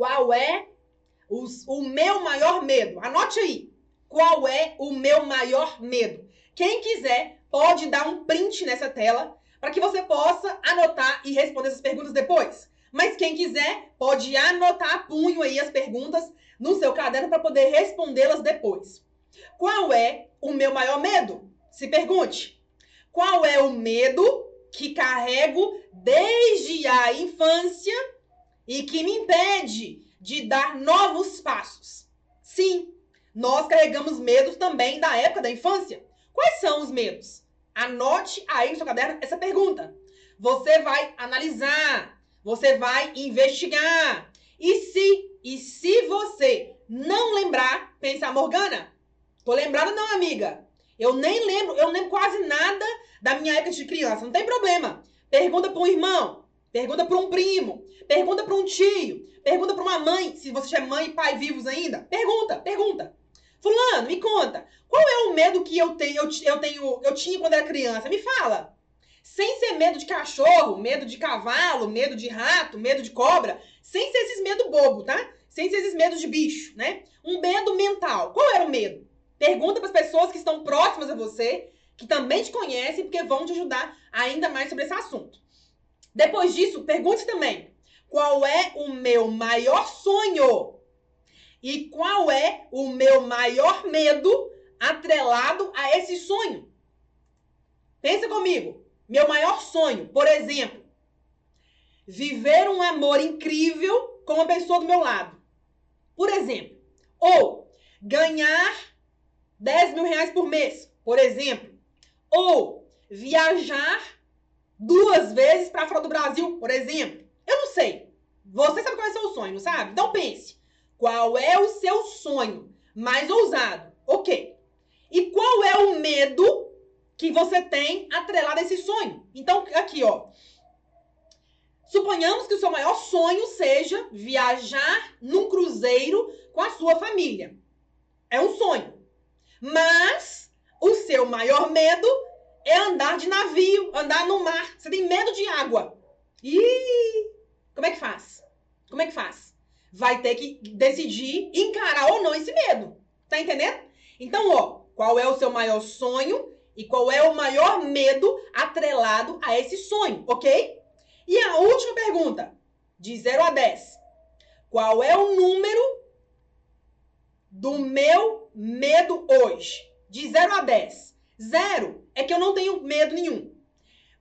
Qual é os, o meu maior medo? Anote aí. Qual é o meu maior medo? Quem quiser pode dar um print nessa tela para que você possa anotar e responder essas perguntas depois. Mas quem quiser pode anotar punho aí as perguntas no seu caderno para poder respondê-las depois. Qual é o meu maior medo? Se pergunte. Qual é o medo que carrego desde a infância e que me impede de dar novos passos? Sim, nós carregamos medos também da época da infância. Quais são os medos? Anote aí no seu caderno essa pergunta. Você vai analisar, você vai investigar. E se, e se você não lembrar, pensar, Morgana, tô lembrada não, amiga. Eu nem lembro, eu lembro quase nada da minha época de criança. Não tem problema. Pergunta para um irmão, pergunta para um primo, pergunta para um tio, pergunta para uma mãe, se você é mãe e pai vivos ainda. Pergunta, pergunta. Fulano, me conta. Qual é o medo que eu tenho, eu, eu tenho, eu tinha quando era criança? Me fala. Sem ser medo de cachorro, medo de cavalo, medo de rato, medo de cobra, sem ser esses medos bobo, tá? Sem ser esses medos de bicho, né? Um medo mental. Qual era o medo? Pergunta para as pessoas que estão próximas a você, que também te conhecem, porque vão te ajudar ainda mais sobre esse assunto. Depois disso, pergunte também: qual é o meu maior sonho? E qual é o meu maior medo atrelado a esse sonho? Pensa comigo. Meu maior sonho, por exemplo, viver um amor incrível com uma pessoa do meu lado. Por exemplo. Ou ganhar 10 mil reais por mês, por exemplo. Ou viajar duas vezes para fora do Brasil, por exemplo. Eu não sei. Você sabe qual é o seu sonho, sabe? Então pense. Qual é o seu sonho mais ousado? Ok. E qual é o medo que você tem atrelado a esse sonho? Então, aqui, ó. Suponhamos que o seu maior sonho seja viajar num cruzeiro com a sua família. É um sonho. Mas o seu maior medo é andar de navio, andar no mar. Você tem medo de água. Ih! Como é que faz? Como é que faz? vai ter que decidir encarar ou não esse medo. Tá entendendo? Então, ó, qual é o seu maior sonho e qual é o maior medo atrelado a esse sonho, ok? E a última pergunta, de 0 a 10. Qual é o número do meu medo hoje? De 0 a 10. 0 é que eu não tenho medo nenhum.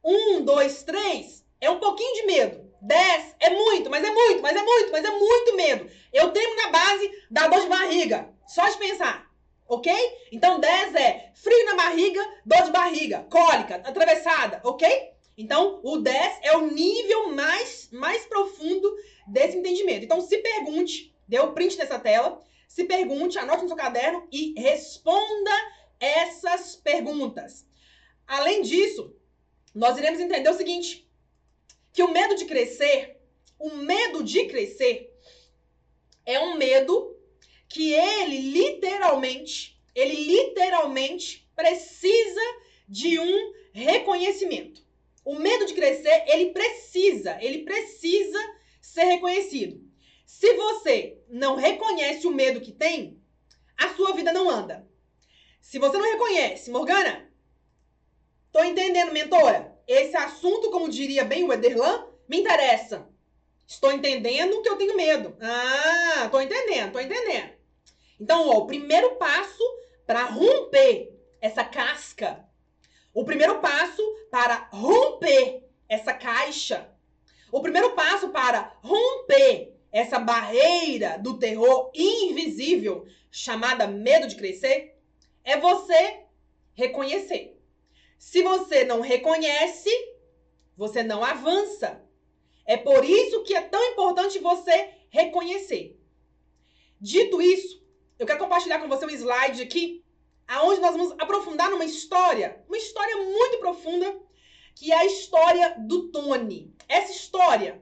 1, 2, 3 é um pouquinho de medo. 10 é muito, mas é muito, mas é muito, mas é muito medo. Eu tenho na base da dor de barriga. Só de pensar. Ok? Então 10 é frio na barriga, dor de barriga, cólica, atravessada, ok? Então o 10 é o nível mais, mais profundo desse entendimento. Então se pergunte, dê o print dessa tela, se pergunte, anote no seu caderno e responda essas perguntas. Além disso, nós iremos entender o seguinte: que o medo de crescer, o medo de crescer é um medo que ele literalmente, ele literalmente precisa de um reconhecimento. O medo de crescer, ele precisa, ele precisa ser reconhecido. Se você não reconhece o medo que tem, a sua vida não anda. Se você não reconhece, Morgana, tô entendendo, mentora? esse assunto, como diria bem o Ederlan, me interessa. Estou entendendo que eu tenho medo. Ah, estou entendendo, estou entendendo. Então, ó, o primeiro passo para romper essa casca, o primeiro passo para romper essa caixa, o primeiro passo para romper essa barreira do terror invisível chamada medo de crescer é você reconhecer. Se você não reconhece, você não avança. É por isso que é tão importante você reconhecer. Dito isso, eu quero compartilhar com você um slide aqui, aonde nós vamos aprofundar numa história, uma história muito profunda, que é a história do Tony. Essa história,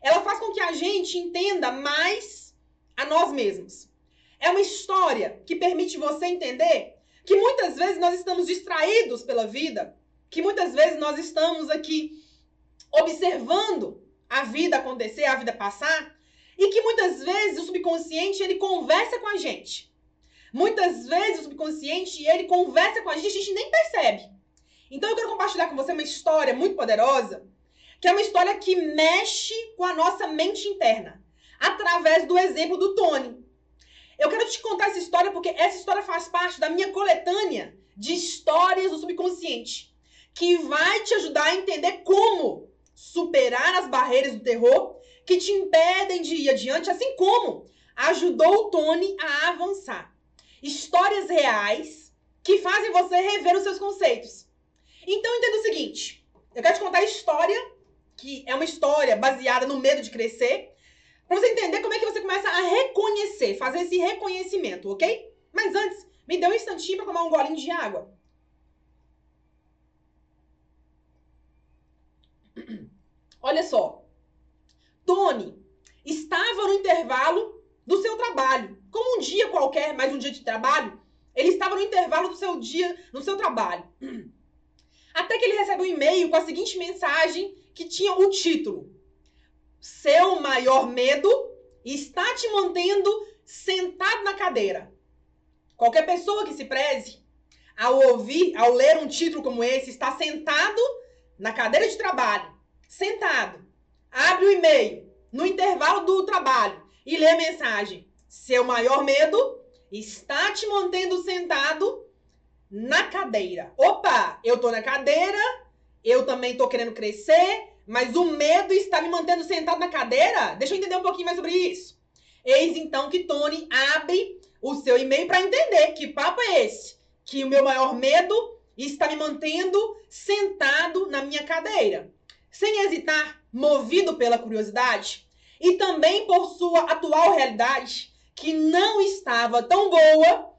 ela faz com que a gente entenda mais a nós mesmos. É uma história que permite você entender que muitas vezes nós estamos distraídos pela vida, que muitas vezes nós estamos aqui observando a vida acontecer, a vida passar, E que muitas vezes o subconsciente ele conversa com a gente. Muitas vezes o subconsciente ele conversa com a gente e a gente nem percebe. Então eu quero compartilhar com você uma história muito poderosa, que é uma história que mexe com a nossa mente interna, através do exemplo do Tony. Eu quero te contar essa história porque essa história faz parte da minha coletânea de histórias do subconsciente, que vai te ajudar a entender como superar as barreiras do terror que te impedem de ir adiante, assim como ajudou o Tony a avançar. Histórias reais que fazem você rever os seus conceitos. Então entenda o seguinte: eu quero te contar a história, que é uma história baseada no medo de crescer, para você entender como é que você começa a reconhecer, fazer esse reconhecimento, ok? Mas antes, me dê um instantinho para tomar um golinho de água. Olha só. Tony estava no intervalo do seu trabalho. Como um dia qualquer, mais um dia de trabalho, ele estava no intervalo do seu dia, no seu trabalho. Até que ele recebe um e-mail com a seguinte mensagem que tinha o título: Seu maior medo está te mantendo sentado na cadeira. Qualquer pessoa que se preze, ao ouvir, ao ler um título como esse, está sentado na cadeira de trabalho, sentado, abre o e-mail no intervalo do trabalho e lê a mensagem. Seu maior medo está te mantendo sentado na cadeira. Opa, eu tô na cadeira, eu também tô querendo crescer, mas o medo está me mantendo sentado na cadeira? Deixa eu entender um pouquinho mais sobre isso. Eis então que Tony abre o seu e-mail para entender que papo é esse, que o meu maior medo está me mantendo sentado na minha cadeira. Sem hesitar, movido pela curiosidade e também por sua atual realidade, que não estava tão boa,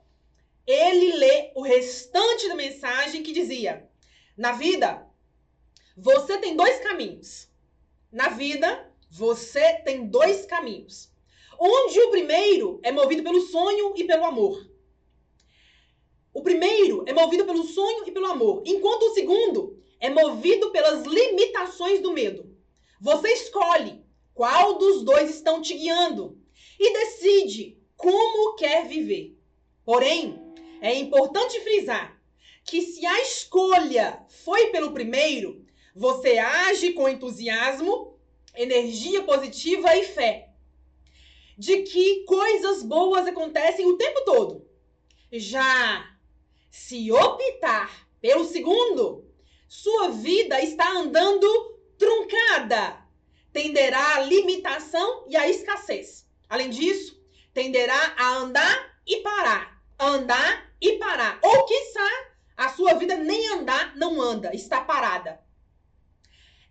ele lê o restante da mensagem que dizia: Na vida, você tem dois caminhos. Na vida, você tem dois caminhos. Onde o primeiro é movido pelo sonho e pelo amor. O primeiro é movido pelo sonho e pelo amor, enquanto o segundo é movido pelas limitações do medo. Você escolhe qual dos dois estão te guiando e decide como quer viver. Porém, é importante frisar que se a escolha foi pelo primeiro, você age com entusiasmo, energia positiva e fé de que coisas boas acontecem o tempo todo. Já se optar pelo segundo, sua vida está andando truncada. Tenderá à limitação e à escassez. Além disso, tenderá a andar e parar. Andar e parar. Ou, quiçá, a sua vida nem andar, não anda, está parada.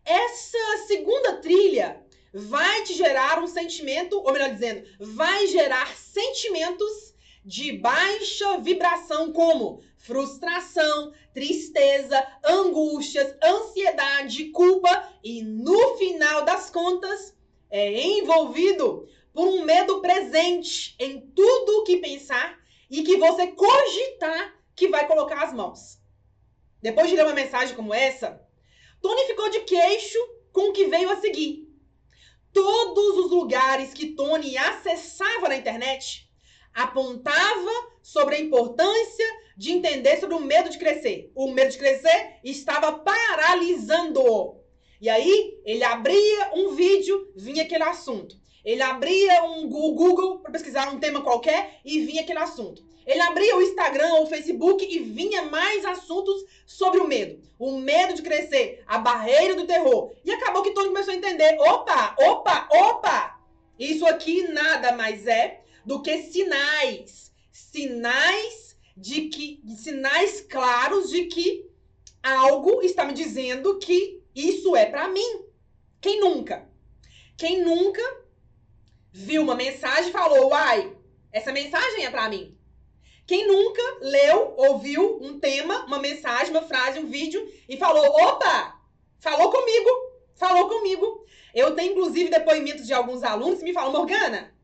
Essa segunda trilha vai te gerar um sentimento, ou melhor dizendo, vai gerar sentimentos de baixa vibração, como frustração, tristeza, angústias, ansiedade, culpa e no final das contas é envolvido por um medo presente em tudo o que pensar e que você cogitar que vai colocar as mãos. Depois de ler uma mensagem como essa, Tony ficou de queixo com o que veio a seguir. Todos os lugares que Tony acessava na internet apontava sobre a importância de entender sobre o medo de crescer. O medo de crescer estava paralisando. E aí, ele abria um vídeo, vinha aquele assunto. Ele abria um Google para pesquisar um tema qualquer e vinha aquele assunto. Ele abria o Instagram ou o Facebook e vinha mais assuntos sobre o medo. O medo de crescer, a barreira do terror. E acabou que Tony começou a entender: opa, opa, opa! Isso aqui nada mais é do que sinais. Sinais de que. Sinais claros de que algo está me dizendo que isso é para mim. Quem nunca? Quem nunca viu uma mensagem e falou: uai, essa mensagem é para mim? Quem nunca leu, ouviu um tema, uma mensagem, uma frase, um vídeo e falou: opa, falou comigo, falou comigo. Eu tenho, inclusive, depoimentos de alguns alunos que me falam: Morgana,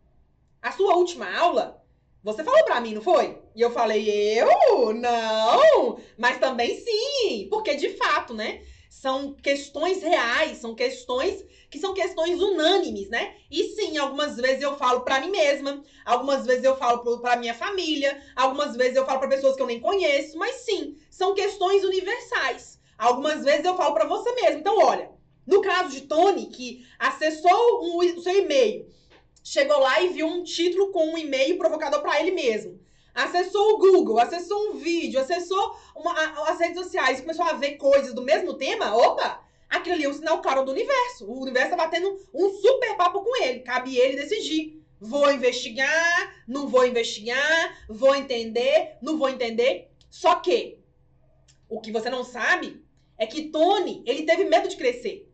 a sua última aula, você falou pra mim, não foi? E eu falei: eu? Não, mas também sim, porque de fato, né? São questões reais, são questões que são questões unânimes, né? E sim, algumas vezes eu falo para mim mesma, algumas vezes eu falo para minha família, algumas vezes eu falo para pessoas que eu nem conheço, mas sim, são questões universais. Algumas vezes eu falo para você mesmo. Então, olha, no caso de Tony, que acessou o seu e-mail, chegou lá e viu um título com um e-mail provocador para ele mesmo acessou o Google, acessou um vídeo, acessou uma, as redes sociais, começou a ver coisas do mesmo tema, opa, aquilo ali é um sinal claro do universo. O universo tá batendo um super papo com ele. Cabe ele decidir. Vou investigar, não vou investigar, vou entender, não vou entender. Só que o que você não sabe é que Tony, ele teve medo de crescer.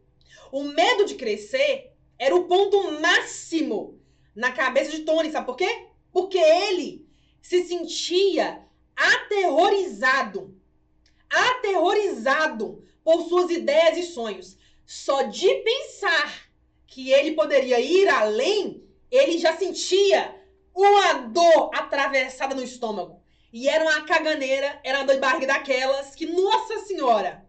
O medo de crescer era o ponto máximo na cabeça de Tony, sabe por quê? Porque ele se sentia aterrorizado, aterrorizado por suas ideias e sonhos. Só de pensar que ele poderia ir além, ele já sentia uma dor atravessada no estômago. E era uma caganeira, era uma dor daquelas que, nossa senhora!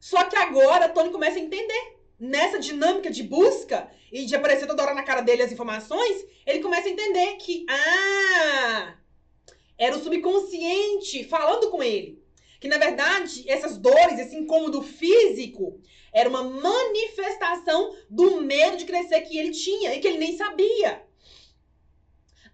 Só que agora Tony começa a entender. Nessa dinâmica de busca e de aparecer toda hora na cara dele as informações, ele começa a entender que, ah, era o subconsciente falando com ele. Que na verdade, essas dores, esse incômodo físico, era uma manifestação do medo de crescer que ele tinha e que ele nem sabia.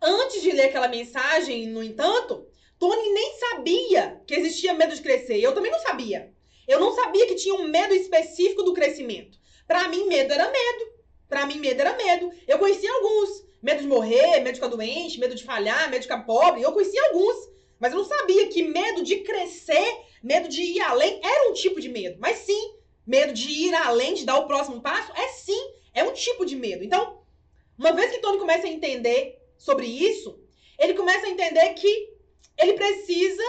Antes de ler aquela mensagem, no entanto, Tony nem sabia que existia medo de crescer. Eu também não sabia. Eu não sabia que tinha um medo específico do crescimento. Para mim, medo era medo. Para mim, medo era medo. Eu conhecia alguns. Medo de morrer, medo de ficar doente, medo de falhar, medo de ficar pobre. Eu conhecia alguns. Mas eu não sabia que medo de crescer, medo de ir além, era um tipo de medo. Mas sim, medo de ir além, de dar o próximo passo, é sim, é um tipo de medo. Então, uma vez que Tony começa a entender sobre isso, ele começa a entender que ele precisa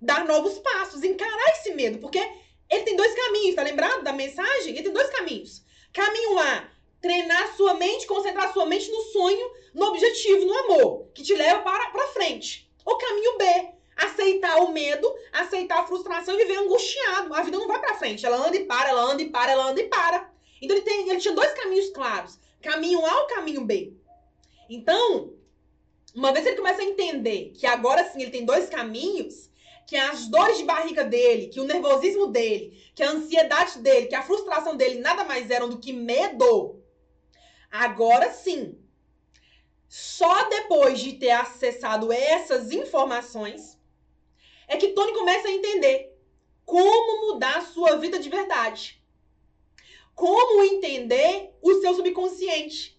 dar novos passos, encarar esse medo, porque ele tem dois caminhos, tá lembrado da mensagem? Ele tem dois caminhos. Caminho A, treinar sua mente, concentrar sua mente no sonho, no objetivo, no amor, que te leva para, para frente. O caminho B, aceitar o medo, aceitar a frustração e viver angustiado. A vida não vai para frente, ela anda e para, ela anda e para, ela anda e para. Então ele, tem, ele tinha dois caminhos claros, caminho A ou caminho B. Então, uma vez ele começa a entender que agora sim ele tem dois caminhos, que as dores de barriga dele, que o nervosismo dele, que a ansiedade dele, que a frustração dele nada mais eram do que medo, Agora sim, só depois de ter acessado essas informações é que Tony começa a entender como mudar a sua vida de verdade. Como entender o seu subconsciente.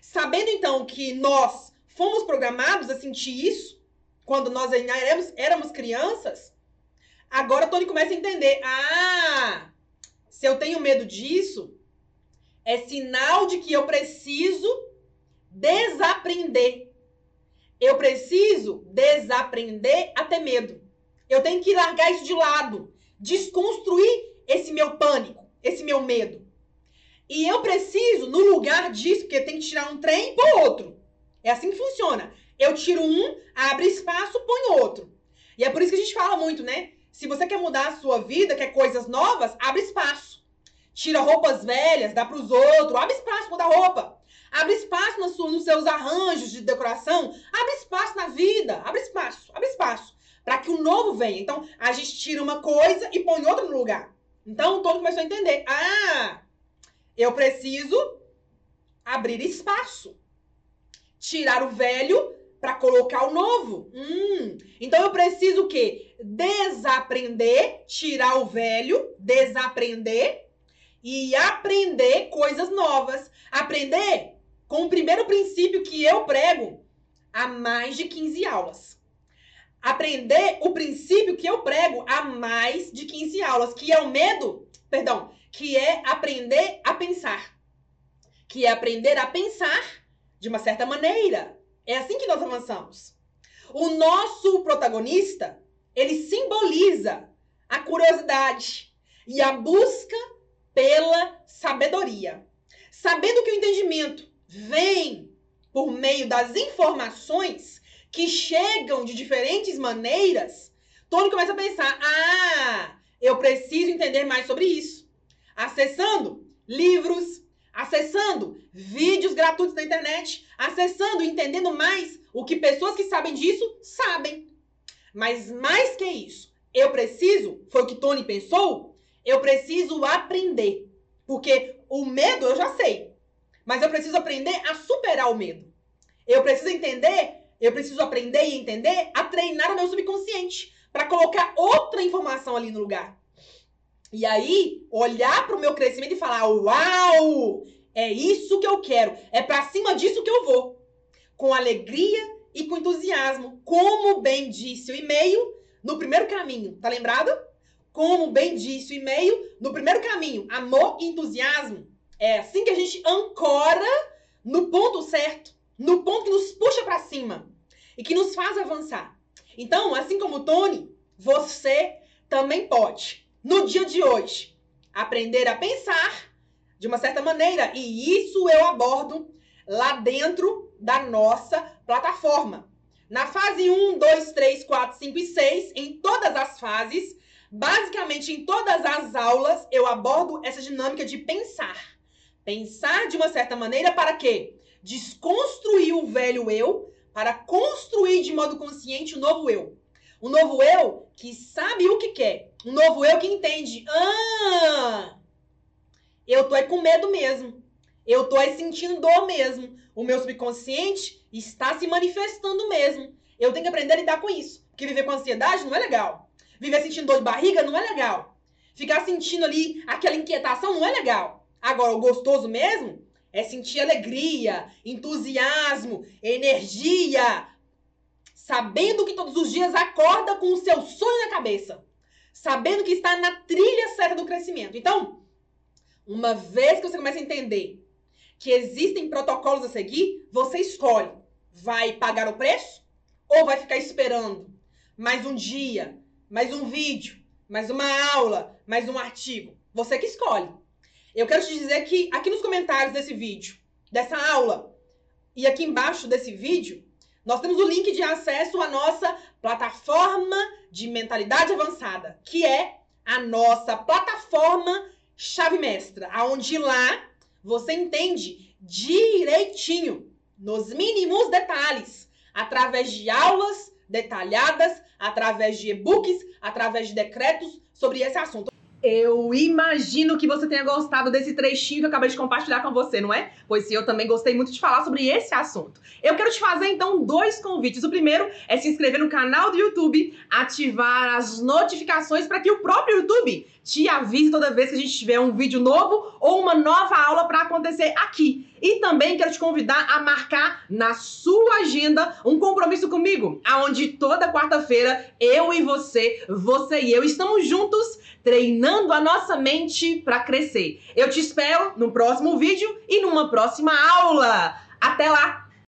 Sabendo então que nós fomos programados a sentir isso quando nós ainda éramos, éramos crianças, agora Tony começa a entender: ah, se eu tenho medo disso, é sinal de que eu preciso desaprender. Eu preciso desaprender a ter medo. Eu tenho que largar isso de lado, desconstruir esse meu pânico, esse meu medo. E eu preciso, no lugar disso, porque tem que tirar um trem pôr outro. É assim que funciona. Eu tiro um, abre espaço, põe outro. E é por isso que a gente fala muito, né? Se você quer mudar a sua vida, quer coisas novas, abre espaço tira roupas velhas, dá para os outros, abre espaço para dar roupa. Abre espaço no sua, nos seus arranjos de decoração, abre espaço na vida, abre espaço, abre espaço para que o novo venha. Então, a gente tira uma coisa e põe outra no lugar. Então, o Tony começou a entender. Ah, eu preciso abrir espaço. Tirar o velho para colocar o novo. Hum, então eu preciso o quê? Desaprender, tirar o velho, desaprender e aprender coisas novas. Aprender com o primeiro princípio que eu prego há mais de 15 aulas. Aprender o princípio que eu prego há mais de 15 aulas, que é o medo, perdão, que é aprender a pensar. Que é aprender a pensar de uma certa maneira. É assim que nós avançamos. O nosso protagonista, ele simboliza a curiosidade e a busca pela sabedoria. Sabendo que o entendimento vem por meio das informações que chegam de diferentes maneiras, Tony começa a pensar: ah, eu preciso entender mais sobre isso. Acessando livros, acessando vídeos gratuitos na internet, acessando e entendendo mais o que pessoas que sabem disso sabem. Mas mais que isso, eu preciso, foi o que Tony pensou, eu preciso aprender. Porque o medo eu já sei. Mas eu preciso aprender a superar o medo. Eu preciso entender, eu preciso aprender e entender a treinar o meu subconsciente para colocar outra informação ali no lugar. E aí, olhar para o meu crescimento e falar: "Uau! É isso que eu quero. É para cima disso que eu vou." Com alegria e com entusiasmo, como bem disse o e-mail no primeiro caminho. Tá lembrado? Como bem disse o e-mail no primeiro caminho, amor e entusiasmo. É assim que a gente ancora no ponto certo, no ponto que nos puxa para cima e que nos faz avançar. Então, assim como o Tony, você também pode, no dia de hoje, aprender a pensar de uma certa maneira. E isso eu abordo lá dentro da nossa plataforma. Na fase 1, 2, 3, 4, 5 e 6, em todas as fases, basicamente em todas as aulas, eu abordo essa dinâmica de pensar. Pensar de uma certa maneira para quê? Desconstruir o velho eu para construir de modo consciente o novo eu. Um novo eu que sabe o que quer. Um novo eu que entende. Ah! Eu tô aí com medo mesmo. Eu tô aí sentindo dor mesmo. O meu subconsciente está se manifestando mesmo. Eu tenho que aprender a lidar com isso. Porque viver com ansiedade não é legal. Viver sentindo dor de barriga não é legal. Ficar sentindo ali aquela inquietação não é legal. Agora, o gostoso mesmo é sentir alegria, entusiasmo, energia, sabendo que todos os dias acorda com o seu sonho na cabeça, sabendo que está na trilha certa do crescimento. Então, uma vez que você começa a entender que existem protocolos a seguir, você escolhe: vai pagar o preço ou vai ficar esperando mais um dia, mais um vídeo, mais uma aula, mais um artigo? Você que escolhe. Eu quero te dizer que aqui nos comentários desse vídeo, dessa aula, e aqui embaixo desse vídeo, nós temos o link de acesso à nossa plataforma de mentalidade avançada, que é a nossa plataforma chave mestra, aonde lá você entende direitinho, nos mínimos detalhes, através de aulas detalhadas, através de e-books, através de decretos sobre esse assunto. Eu imagino que você tenha gostado desse trechinho que eu acabei de compartilhar com você, não é? Pois sim, eu também gostei muito de falar sobre esse assunto. Eu quero te fazer então dois convites. O primeiro é se inscrever no canal do YouTube, ativar as notificações para que o próprio YouTube te avise toda vez que a gente tiver um vídeo novo ou uma nova aula para acontecer aqui. E também quero te convidar a marcar na sua agenda um compromisso comigo, aonde toda quarta-feira eu e você, você e eu estamos juntos treinando a nossa mente para crescer. Eu te espero no próximo vídeo e numa próxima aula. Até lá!